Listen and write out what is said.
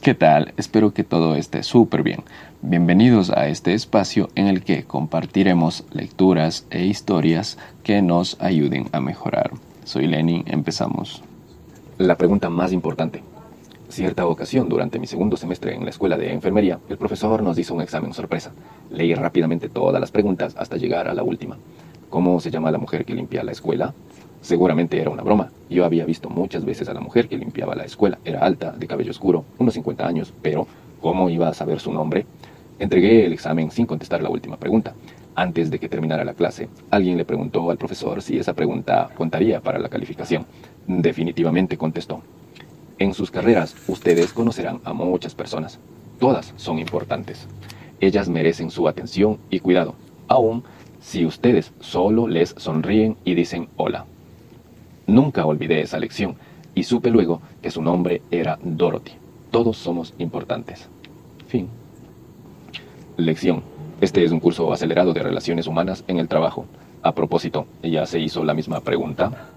¿Qué tal? Espero que todo esté súper bien. Bienvenidos a este espacio en el que compartiremos lecturas e historias que nos ayuden a mejorar. Soy Lenin, empezamos. La pregunta más importante. Cierta ocasión, durante mi segundo semestre en la escuela de enfermería, el profesor nos hizo un examen sorpresa. Leí rápidamente todas las preguntas hasta llegar a la última. ¿Cómo se llama la mujer que limpia la escuela? Seguramente era una broma. Yo había visto muchas veces a la mujer que limpiaba la escuela. Era alta, de cabello oscuro, unos 50 años, pero ¿cómo iba a saber su nombre? Entregué el examen sin contestar la última pregunta. Antes de que terminara la clase, alguien le preguntó al profesor si esa pregunta contaría para la calificación. Definitivamente contestó. En sus carreras, ustedes conocerán a muchas personas. Todas son importantes. Ellas merecen su atención y cuidado, aun si ustedes solo les sonríen y dicen hola. Nunca olvidé esa lección y supe luego que su nombre era Dorothy. Todos somos importantes. Fin. Lección. Este es un curso acelerado de relaciones humanas en el trabajo. A propósito, ¿ya se hizo la misma pregunta?